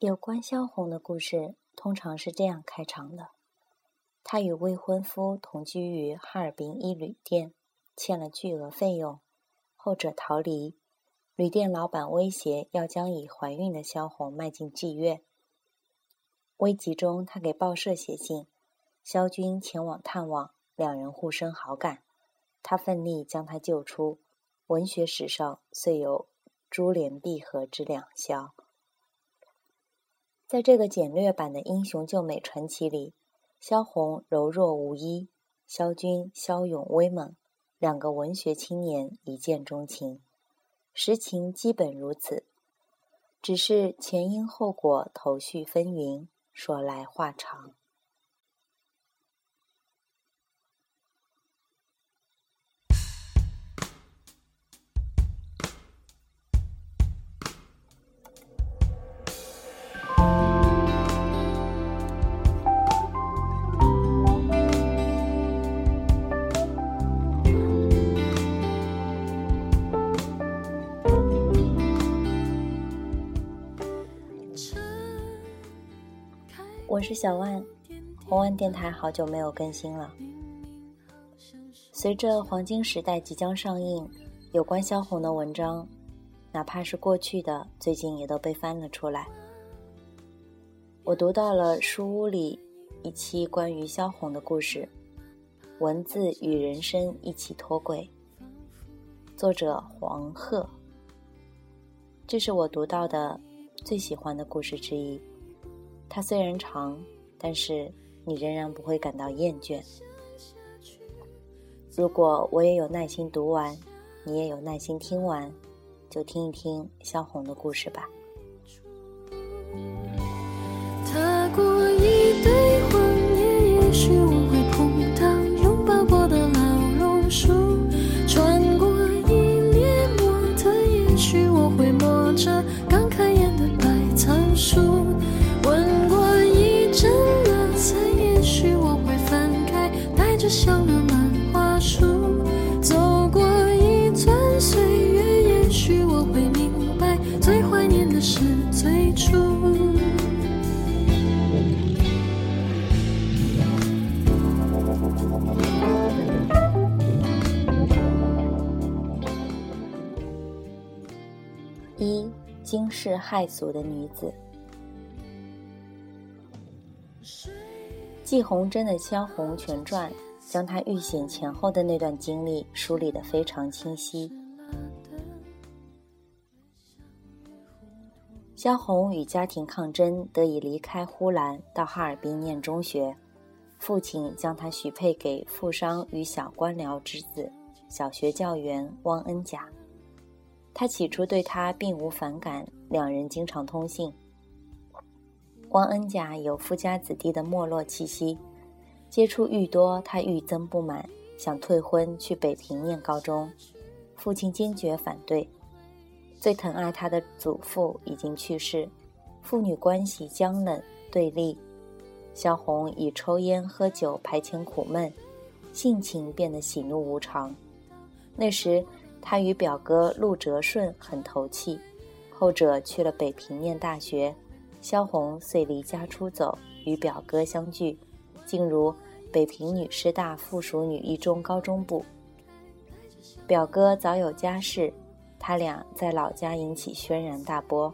有关萧红的故事通常是这样开场的：她与未婚夫同居于哈尔滨一旅店，欠了巨额费用，后者逃离，旅店老板威胁要将已怀孕的萧红卖进妓院。危急中，他给报社写信，萧军前往探望，两人互生好感，他奋力将她救出。文学史上遂有“珠联璧合”之两萧。在这个简略版的英雄救美传奇里，萧红柔弱无依，萧军骁勇威猛，两个文学青年一见钟情。实情基本如此，只是前因后果、头绪纷纭，说来话长。是小万，红万电台好久没有更新了。随着黄金时代即将上映，有关萧红的文章，哪怕是过去的，最近也都被翻了出来。我读到了书屋里一期关于萧红的故事，文字与人生一起脱轨。作者黄鹤，这是我读到的最喜欢的故事之一。它虽然长，但是你仍然不会感到厌倦。如果我也有耐心读完，你也有耐心听完，就听一听萧红的故事吧。世骇俗的女子，季红珍的《萧红全传》将她遇险前后的那段经历梳理得非常清晰。萧红与家庭抗争，得以离开呼兰，到哈尔滨念中学。父亲将她许配给富商与小官僚之子，小学教员汪恩甲。他起初对她并无反感，两人经常通信。汪恩甲有富家子弟的没落气息，接触愈多，他愈增不满，想退婚去北平念高中。父亲坚决反对。最疼爱他的祖父已经去世，父女关系僵冷对立。萧红以抽烟喝酒排遣苦闷，性情变得喜怒无常。那时。他与表哥陆哲顺很投契，后者去了北平念大学，萧红遂离家出走，与表哥相聚，进入北平女师大附属女一中高中部。表哥早有家室，他俩在老家引起轩然大波，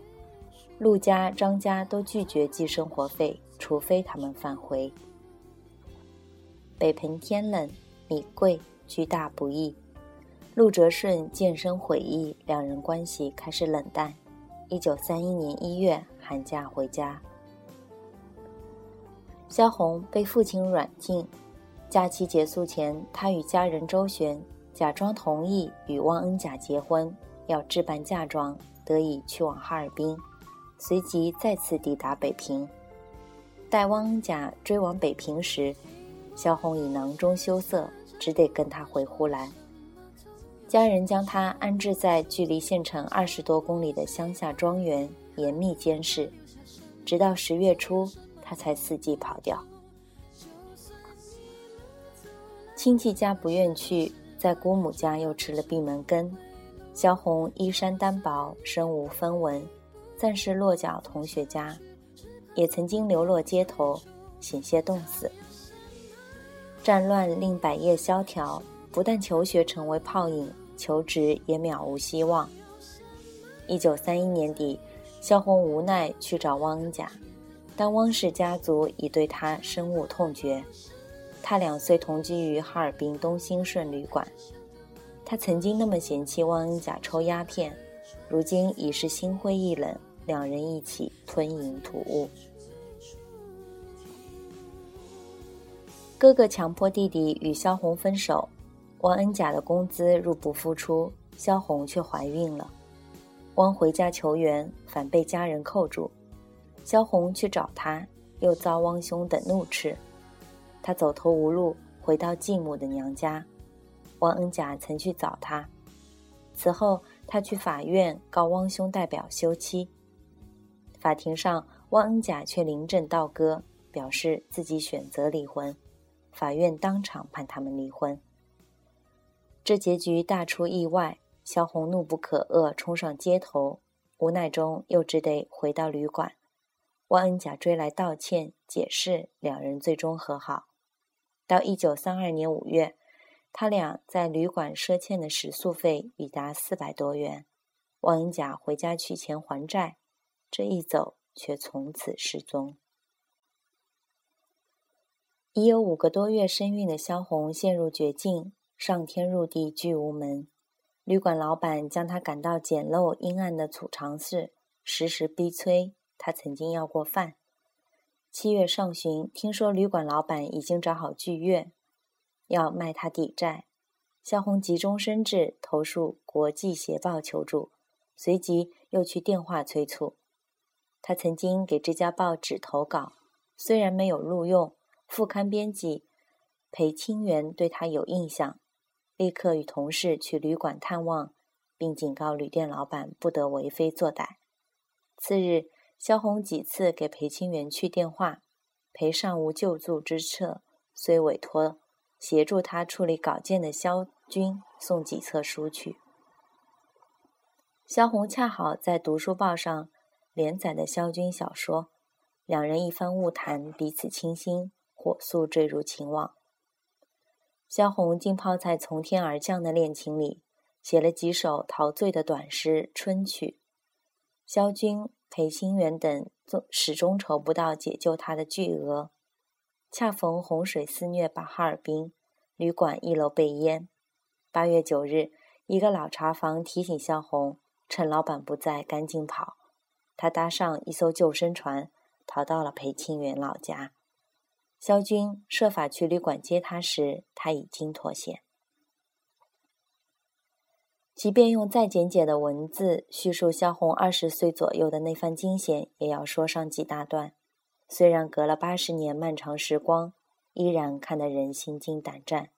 陆家、张家都拒绝寄生活费，除非他们返回。北平天冷，米贵，居大不易。陆哲顺渐生悔意，两人关系开始冷淡。一九三一年一月，寒假回家，萧红被父亲软禁。假期结束前，他与家人周旋，假装同意与汪恩甲结婚，要置办嫁妆，得以去往哈尔滨，随即再次抵达北平。待汪恩甲追往北平时，萧红已囊中羞涩，只得跟他回呼兰。家人将他安置在距离县城二十多公里的乡下庄园，严密监视，直到十月初，他才伺机跑掉。亲戚家不愿去，在姑母家又吃了闭门羹。萧红衣衫单薄，身无分文，暂时落脚同学家，也曾经流落街头，险些冻死。战乱令百业萧条，不但求学成为泡影，求职也渺无希望。一九三一年底，萧红无奈去找汪恩甲，但汪氏家族已对他深恶痛绝。他两虽同居于哈尔滨东兴顺旅馆，他曾经那么嫌弃汪恩甲抽鸦片，如今已是心灰意冷，两人一起吞银吐雾。哥哥强迫弟弟与萧红分手，汪恩甲的工资入不敷出，萧红却怀孕了。汪回家求援，反被家人扣住。萧红去找他，又遭汪兄等怒斥。他走投无路，回到继母的娘家。汪恩甲曾去找他，此后他去法院告汪兄代表休妻。法庭上，汪恩甲却临阵倒戈，表示自己选择离婚。法院当场判他们离婚。这结局大出意外，萧红怒不可遏，冲上街头，无奈中又只得回到旅馆。汪恩甲追来道歉解释，两人最终和好。到一九三二年五月，他俩在旅馆赊欠的食宿费已达四百多元。汪恩甲回家取钱还债，这一走却从此失踪。已有五个多月身孕的萧红陷入绝境，上天入地拒无门。旅馆老板将他赶到简陋阴暗的储藏室，时时逼催他曾经要过饭。七月上旬，听说旅馆老板已经找好剧院，要卖他抵债。萧红急中生智，投诉《国际协报》求助，随即又去电话催促。他曾经给这家报纸投稿，虽然没有录用。副刊编辑裴清源对他有印象，立刻与同事去旅馆探望，并警告旅店老板不得为非作歹。次日，萧红几次给裴清源去电话，裴尚无救助之策，虽委托协助他处理稿件的萧军送几册书去。萧红恰好在读书报上连载的萧军小说，两人一番误谈，彼此倾心。火速坠入情网，萧红浸泡在从天而降的恋情里，写了几首陶醉的短诗《春曲》。萧军、裴清源等终始终筹不到解救他的巨额。恰逢洪水肆虐把哈尔滨，旅馆一楼被淹。八月九日，一个老茶房提醒萧红，趁老板不在，赶紧跑。他搭上一艘救生船，逃到了裴清源老家。萧军设法去旅馆接他时，他已经脱险。即便用再简简的文字叙述萧红二十岁左右的那番惊险，也要说上几大段。虽然隔了八十年漫长时光，依然看得人心惊胆战。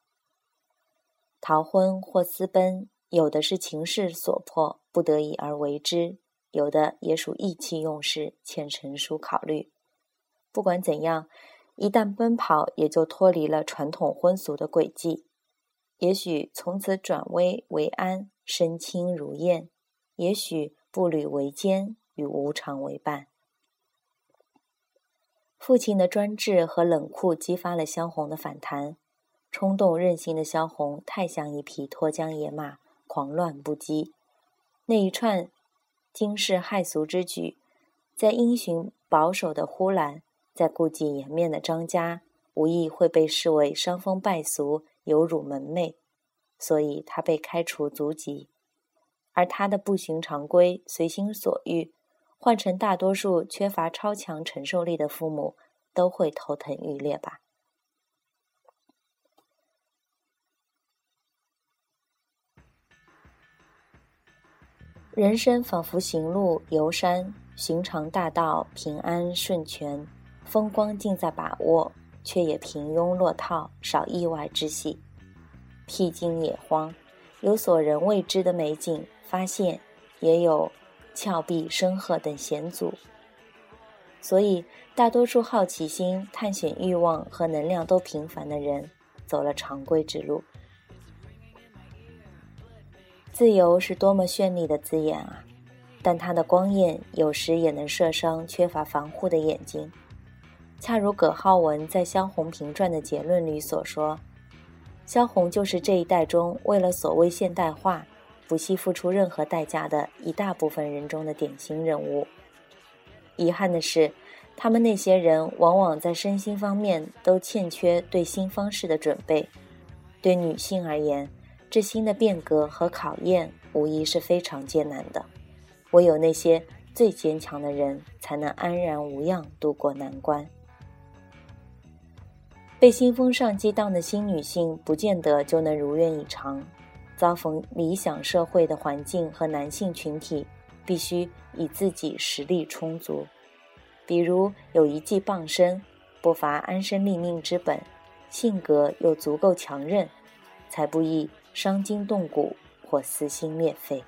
逃婚或私奔，有的是情势所迫，不得已而为之；有的也属意气用事，欠成熟考虑。不管怎样。一旦奔跑，也就脱离了传统婚俗的轨迹。也许从此转危为安，身轻如燕；也许步履维艰，与无常为伴。父亲的专制和冷酷激发了萧红的反弹。冲动任性的萧红太像一匹脱缰野马，狂乱不羁。那一串惊世骇俗之举，在因循保守的呼兰。在顾忌颜面的张家，无疑会被视为伤风败俗、有辱门楣，所以他被开除族籍。而他的不循常规、随心所欲，换成大多数缺乏超强承受力的父母，都会头疼欲裂吧。人生仿佛行路游山，寻常大道，平安顺全。风光尽在把握，却也平庸落套，少意外之喜。僻静野荒，有所人未知的美景发现，也有峭壁深壑等险阻。所以，大多数好奇心、探险欲望和能量都平凡的人，走了常规之路。自由是多么绚丽的字眼啊！但它的光焰有时也能射伤缺乏防护的眼睛。恰如葛浩文在《萧红评传》的结论里所说，萧红就是这一代中为了所谓现代化，不惜付出任何代价的一大部分人中的典型人物。遗憾的是，他们那些人往往在身心方面都欠缺对新方式的准备。对女性而言，这新的变革和考验无疑是非常艰难的。唯有那些最坚强的人，才能安然无恙度过难关。被新风尚激荡的新女性，不见得就能如愿以偿。遭逢理想社会的环境和男性群体。必须以自己实力充足，比如有一技傍身，不乏安身立命之本，性格又足够强韧，才不易伤筋动骨或撕心裂肺。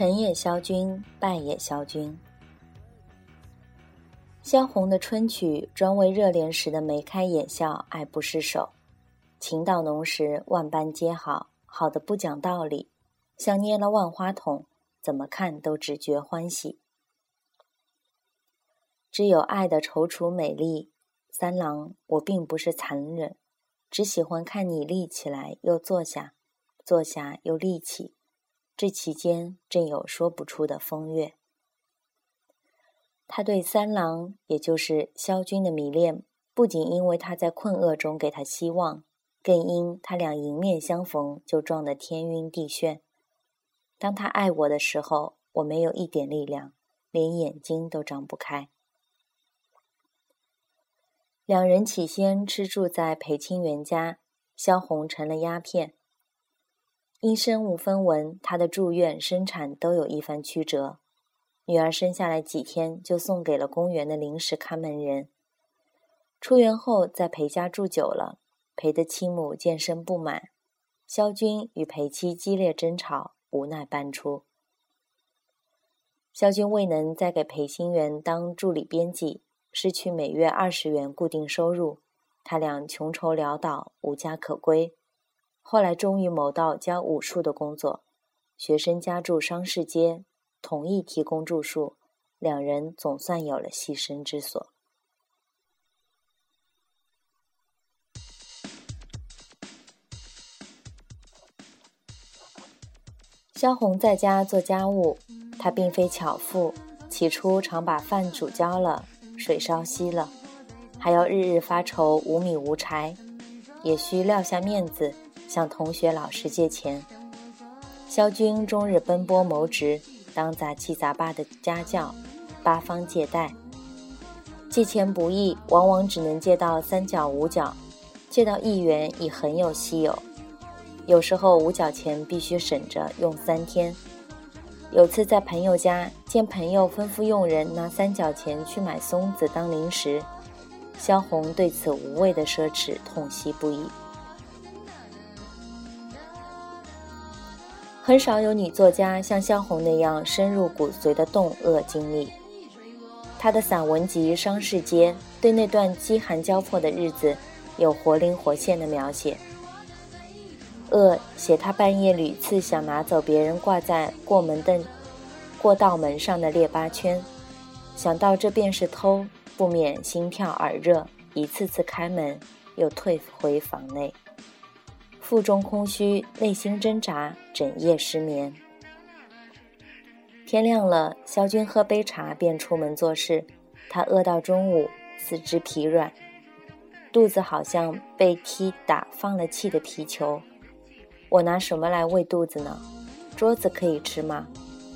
成也萧军，败也萧军。萧红的春曲专为热恋时的眉开眼笑爱不释手，情到浓时万般皆好，好的不讲道理，像捏了万花筒，怎么看都只觉欢喜。只有爱的踌躇美丽，三郎，我并不是残忍，只喜欢看你立起来又坐下，坐下又立起。这期间正有说不出的风月。他对三郎，也就是萧军的迷恋，不仅因为他在困厄中给他希望，更因他俩迎面相逢就撞得天晕地眩。当他爱我的时候，我没有一点力量，连眼睛都张不开。两人起先吃住在裴清源家，萧红成了鸦片。因身无分文，他的住院、生产都有一番曲折。女儿生下来几天，就送给了公园的临时看门人。出院后，在裴家住久了，裴的妻母渐生不满，萧军与裴妻激烈争吵，无奈搬出。萧军未能再给裴新元当助理编辑，失去每月二十元固定收入，他俩穷愁潦倒，无家可归。后来终于谋到教武术的工作，学生家住商市街，同意提供住宿，两人总算有了栖身之所。萧红在家做家务，她并非巧妇，起初常把饭煮焦了，水烧稀了，还要日日发愁无米无柴，也需撂下面子。向同学、老师借钱，萧军终日奔波谋职，当杂七杂八的家教，八方借贷。借钱不易，往往只能借到三角、五角，借到一元已很有稀有。有时候五角钱必须省着用三天。有次在朋友家，见朋友吩咐佣人拿三角钱去买松子当零食，萧红对此无谓的奢侈痛惜不已。很少有女作家像萧红那样深入骨髓的冻饿经历。她的散文集《商市街》对那段饥寒交迫的日子有活灵活现的描写。饿写他半夜屡次想拿走别人挂在过门的过道门上的列巴圈，想到这便是偷，不免心跳耳热，一次次开门，又退回房内。腹中空虚，内心挣扎，整夜失眠。天亮了，萧军喝杯茶便出门做事。他饿到中午，四肢疲软，肚子好像被踢打放了气的皮球。我拿什么来喂肚子呢？桌子可以吃吗？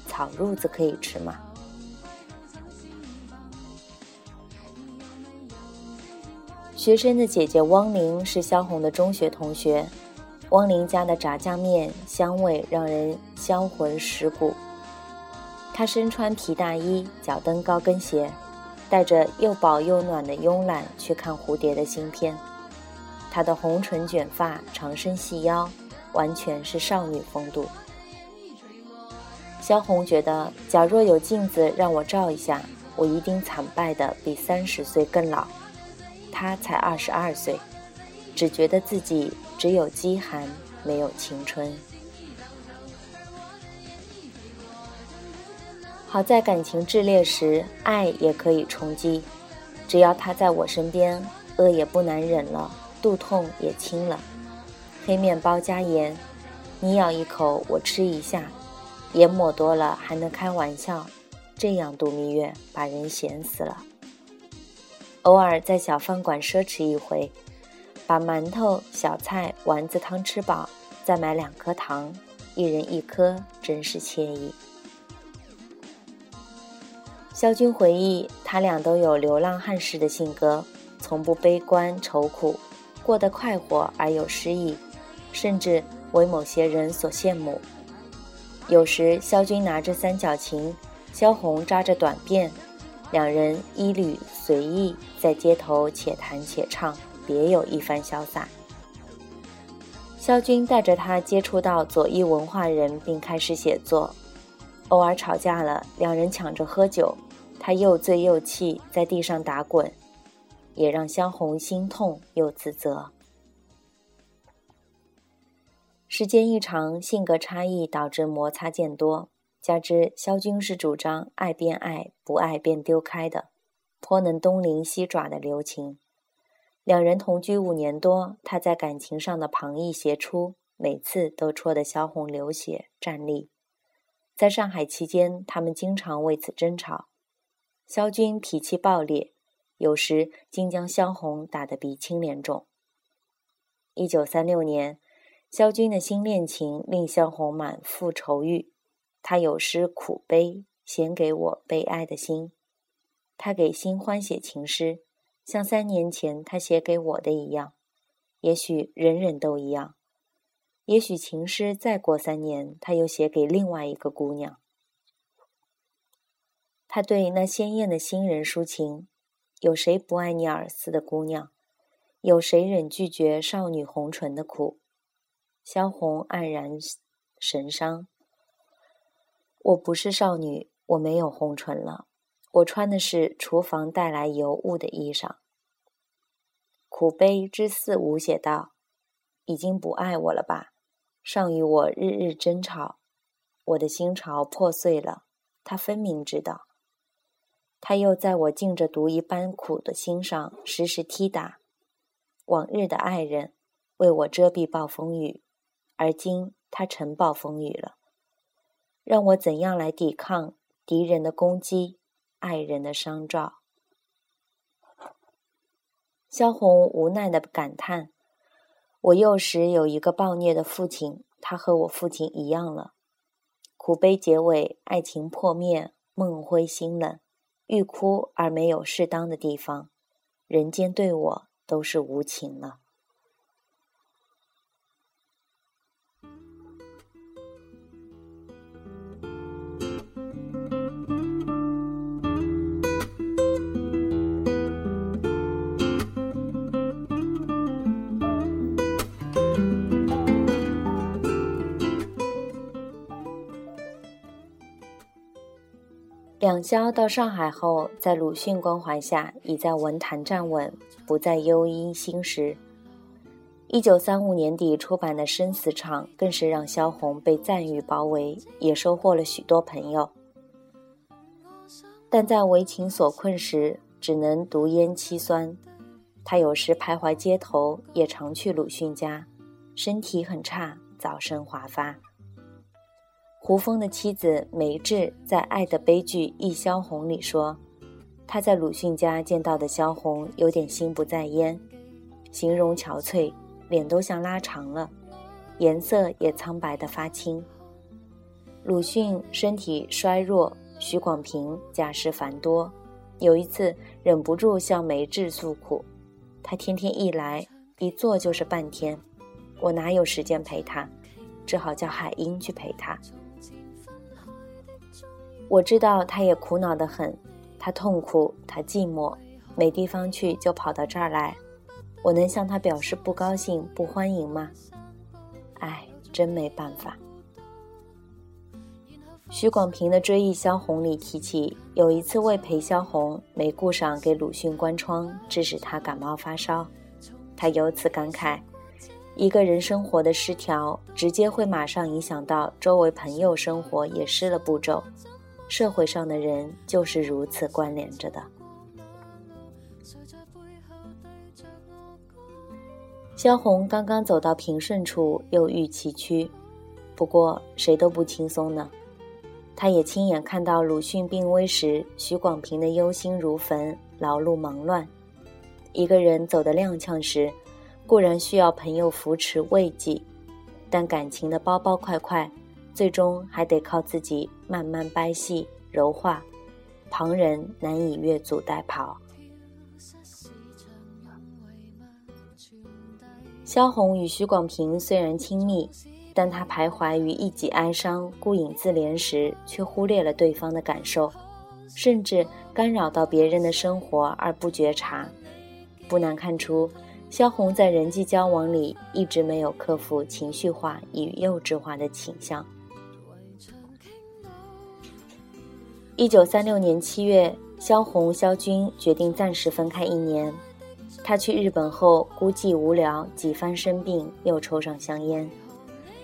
草褥子可以吃吗？学生的姐姐汪玲是萧红的中学同学。汪林家的炸酱面香味让人销魂蚀骨。他身穿皮大衣，脚蹬高跟鞋，带着又饱又暖的慵懒去看蝴蝶的新片。她的红唇卷发，长身细腰，完全是少女风度。萧红觉得，假若有镜子让我照一下，我一定惨败的比三十岁更老。她才二十二岁，只觉得自己只有饥寒，没有青春。好在感情炽烈时，爱也可以充饥。只要他在我身边，饿也不难忍了，肚痛也轻了。黑面包加盐，你咬一口，我吃一下。盐抹多了还能开玩笑，这样度蜜月把人咸死了。偶尔在小饭馆奢侈一回，把馒头、小菜、丸子汤吃饱，再买两颗糖，一人一颗，真是惬意。萧军回忆，他俩都有流浪汉式的性格，从不悲观愁苦，过得快活而有诗意，甚至为某些人所羡慕。有时，萧军拿着三角琴，萧红扎着短辫，两人衣履随意，在街头且弹且唱，别有一番潇洒。萧军带着他接触到左翼文化人，并开始写作。偶尔吵架了，两人抢着喝酒。他又醉又气，在地上打滚，也让萧红心痛又自责。时间一长，性格差异导致摩擦渐多，加之萧军是主张爱便爱，不爱便丢开的，颇能东灵西爪的留情。两人同居五年多，他在感情上的旁逸斜出，每次都戳得萧红流血站立。在上海期间，他们经常为此争吵。萧军脾气暴烈，有时竟将萧红打得鼻青脸肿。一九三六年，萧军的新恋情令萧红满腹愁郁，他有诗苦悲，写给我悲哀的心。他给新欢写情诗，像三年前他写给我的一样。也许人人都一样，也许情诗再过三年，他又写给另外一个姑娘。他对那鲜艳的新人抒情：“有谁不爱你耳丝的姑娘？有谁忍拒绝少女红唇的苦？”萧红黯然神伤。我不是少女，我没有红唇了，我穿的是厨房带来油污的衣裳。苦悲之四五写道：“已经不爱我了吧？尚与我日日争吵，我的心潮破碎了。他分明知道。”他又在我浸着毒一般苦的心上时时踢打，往日的爱人为我遮蔽暴风雨，而今他成暴风雨了，让我怎样来抵抗敌人的攻击，爱人的伤兆？萧红无奈的感叹：“我幼时有一个暴虐的父亲，他和我父亲一样了。苦悲结尾，爱情破灭，梦灰心冷。”欲哭而没有适当的地方，人间对我都是无情了。两萧到上海后，在鲁迅关怀下，已在文坛站稳，不再忧因心事。一九三五年底出版的《生死场》更是让萧红被赞誉包围，也收获了许多朋友。但在为情所困时，只能独咽凄酸。他有时徘徊街头，也常去鲁迅家，身体很差，早生华发。胡风的妻子梅志在《爱的悲剧忆萧红》里说，她在鲁迅家见到的萧红有点心不在焉，形容憔悴，脸都像拉长了，颜色也苍白的发青。鲁迅身体衰弱，许广平家事繁多，有一次忍不住向梅志诉苦，他天天一来，一坐就是半天，我哪有时间陪他，只好叫海英去陪他。我知道他也苦恼得很，他痛苦，他寂寞，没地方去就跑到这儿来。我能向他表示不高兴、不欢迎吗？唉，真没办法。徐广平的《追忆萧红》里提起，有一次为陪萧红，没顾上给鲁迅关窗，致使他感冒发烧。他由此感慨：一个人生活的失调，直接会马上影响到周围朋友生活，也失了步骤。社会上的人就是如此关联着的。萧红刚刚走到平顺处，又遇崎岖。不过谁都不轻松呢。他也亲眼看到鲁迅病危时，许广平的忧心如焚，劳碌忙乱。一个人走得踉跄时，固然需要朋友扶持慰藉，但感情的包包块块，最终还得靠自己慢慢掰细柔化，旁人难以越俎代庖。萧红与许广平虽然亲密。但他徘徊于一己哀伤、孤影自怜时，却忽略了对方的感受，甚至干扰到别人的生活而不觉察。不难看出，萧红在人际交往里一直没有克服情绪化与幼稚化的倾向。一九三六年七月，萧红、萧军决定暂时分开一年。他去日本后，孤寂无聊，几番生病，又抽上香烟。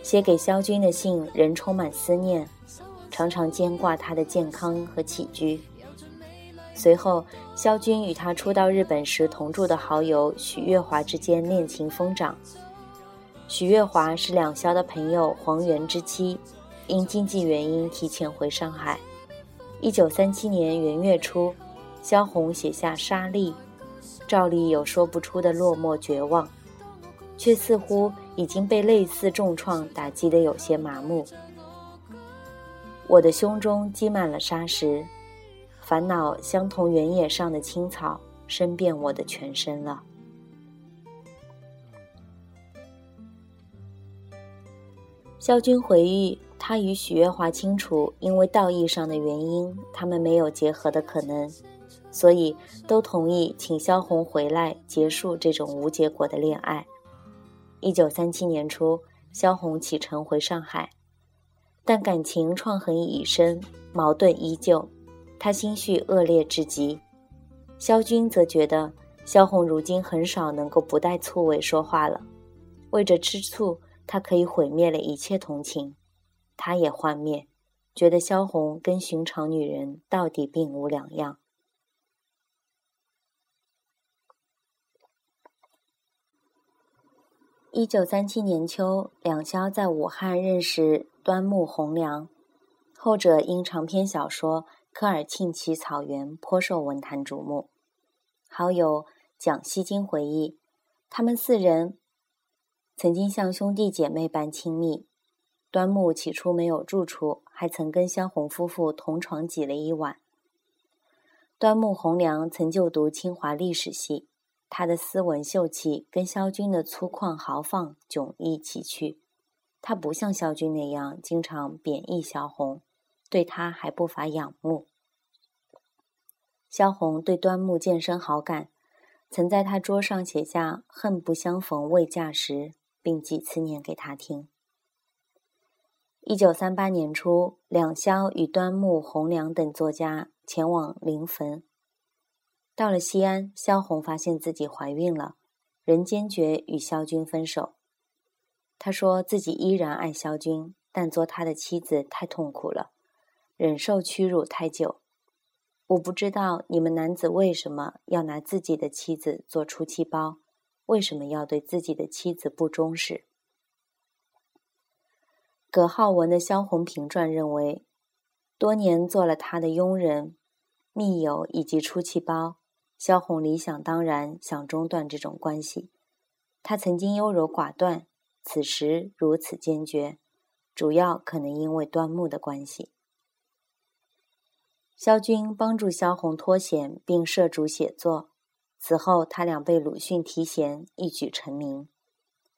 写给萧军的信仍充满思念，常常牵挂他的健康和起居。随后，萧军与他初到日本时同住的好友许月华之间恋情疯长。许月华是两萧的朋友黄元之妻，因经济原因提前回上海。一九三七年元月初，萧红写下《沙砾》，照例有说不出的落寞绝望。却似乎已经被类似重创打击得有些麻木。我的胸中积满了沙石，烦恼相同原野上的青草，深遍我的全身了。萧军回忆，他与许月华清楚，因为道义上的原因，他们没有结合的可能，所以都同意请萧红回来结束这种无结果的恋爱。一九三七年初，萧红启程回上海，但感情创痕已深，矛盾依旧，他心绪恶劣至极。萧军则觉得萧红如今很少能够不带醋味说话了，为着吃醋，他可以毁灭了一切同情。他也幻灭，觉得萧红跟寻常女人到底并无两样。一九三七年秋，两萧在武汉认识端木蕻良，后者因长篇小说《科尔沁旗草原》颇受文坛瞩目。好友蒋锡金回忆，他们四人曾经像兄弟姐妹般亲密。端木起初没有住处，还曾跟萧红夫妇同床挤了一晚。端木蕻良曾就读清华历史系。他的斯文秀气跟萧军的粗犷豪放迥异奇趣，他不像萧军那样经常贬义萧红，对他还不乏仰慕。萧红对端木渐生好感，曾在他桌上写下“恨不相逢未嫁时”，并几次念给他听。一九三八年初，两萧与端木、蕻良等作家前往临汾。到了西安，萧红发现自己怀孕了，仍坚决与萧军分手。他说自己依然爱萧军，但做他的妻子太痛苦了，忍受屈辱太久。我不知道你们男子为什么要拿自己的妻子做出气包，为什么要对自己的妻子不忠实？葛浩文的《萧红评传》认为，多年做了他的佣人、密友以及出气包。萧红理想当然想中断这种关系，他曾经优柔寡断，此时如此坚决，主要可能因为端木的关系。萧军帮助萧红脱险，并涉足写作，此后他俩被鲁迅提衔，一举成名。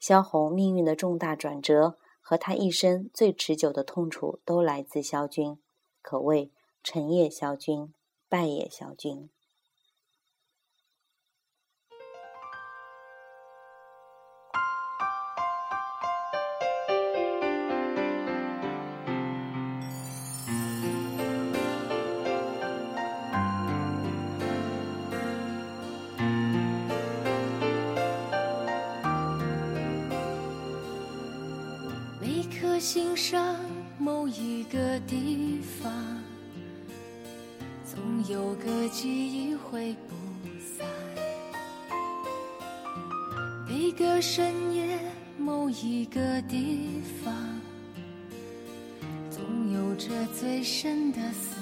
萧红命运的重大转折和他一生最持久的痛楚都来自萧军，可谓成也萧军，败也萧军。心上某一个地方，总有个记忆会不散。每个深夜，某一个地方，总有着最深的思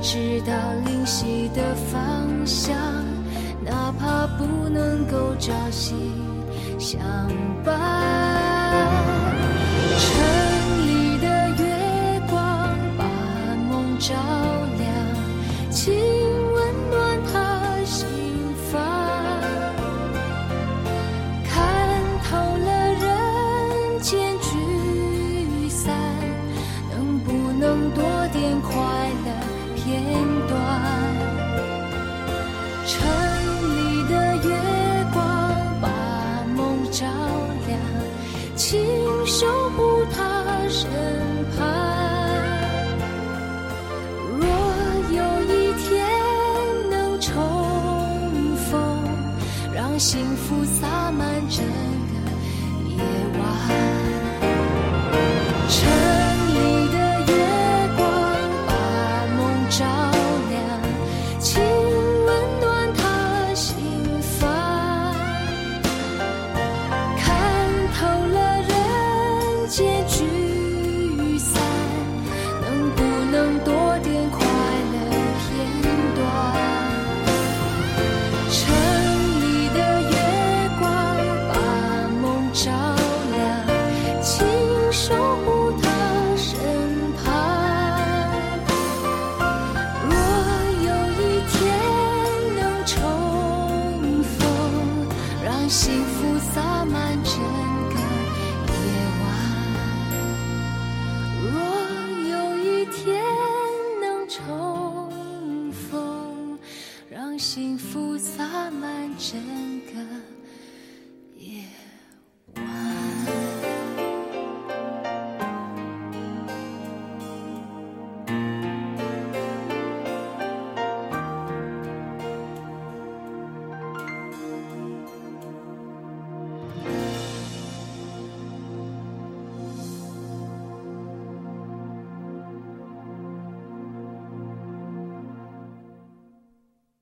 知道灵犀的方向，哪怕不能够朝夕相伴。